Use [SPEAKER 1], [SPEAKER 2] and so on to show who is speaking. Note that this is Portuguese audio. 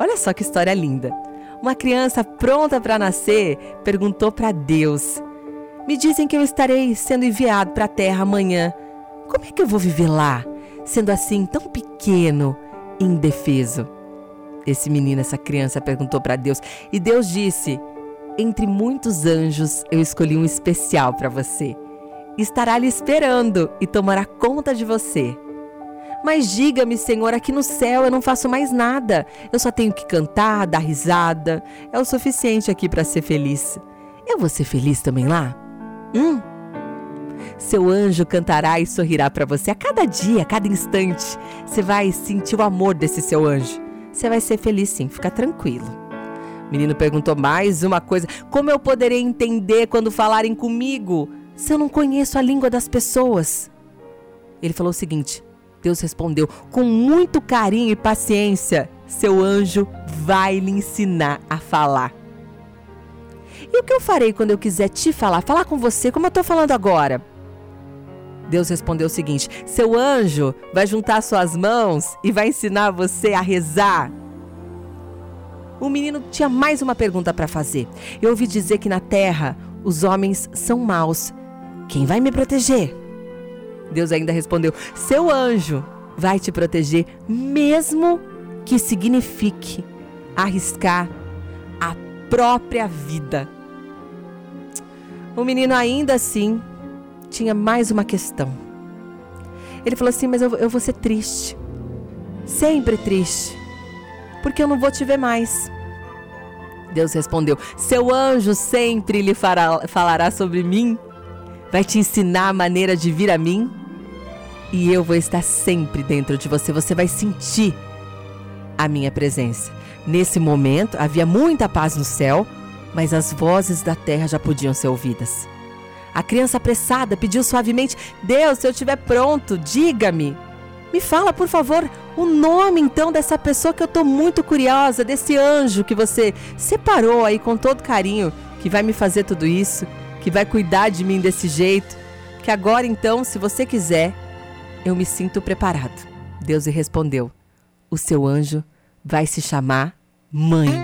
[SPEAKER 1] Olha só que história linda. Uma criança pronta para nascer perguntou para Deus: Me dizem que eu estarei sendo enviado para a terra amanhã. Como é que eu vou viver lá, sendo assim tão pequeno indefeso? Esse menino, essa criança perguntou para Deus e Deus disse: Entre muitos anjos eu escolhi um especial para você. Estará lhe esperando e tomará conta de você. Mas diga-me, Senhor, aqui no céu eu não faço mais nada. Eu só tenho que cantar, dar risada. É o suficiente aqui para ser feliz. Eu vou ser feliz também lá? Hum? Seu anjo cantará e sorrirá para você a cada dia, a cada instante. Você vai sentir o amor desse seu anjo. Você vai ser feliz sim, fica tranquilo. O menino perguntou mais uma coisa: Como eu poderei entender quando falarem comigo se eu não conheço a língua das pessoas? Ele falou o seguinte: Deus respondeu: com muito carinho e paciência, seu anjo vai lhe ensinar a falar. E o que eu farei quando eu quiser te falar, falar com você, como eu estou falando agora? Deus respondeu o seguinte: seu anjo vai juntar suas mãos e vai ensinar você a rezar. O menino tinha mais uma pergunta para fazer. Eu ouvi dizer que na terra os homens são maus. Quem vai me proteger? Deus ainda respondeu: Seu anjo vai te proteger, mesmo que signifique arriscar a própria vida. O menino ainda assim tinha mais uma questão. Ele falou assim: Mas eu, eu vou ser triste, sempre triste, porque eu não vou te ver mais. Deus respondeu: Seu anjo sempre lhe fará, falará sobre mim, vai te ensinar a maneira de vir a mim e eu vou estar sempre dentro de você. Você vai sentir a minha presença. Nesse momento havia muita paz no céu, mas as vozes da terra já podiam ser ouvidas. A criança apressada pediu suavemente: Deus, se eu estiver pronto, diga-me. Me fala, por favor, o nome então dessa pessoa que eu estou muito curiosa, desse anjo que você separou aí com todo carinho, que vai me fazer tudo isso, que vai cuidar de mim desse jeito. Que agora então, se você quiser, eu me sinto preparado. Deus lhe respondeu: O seu anjo vai se chamar Mãe.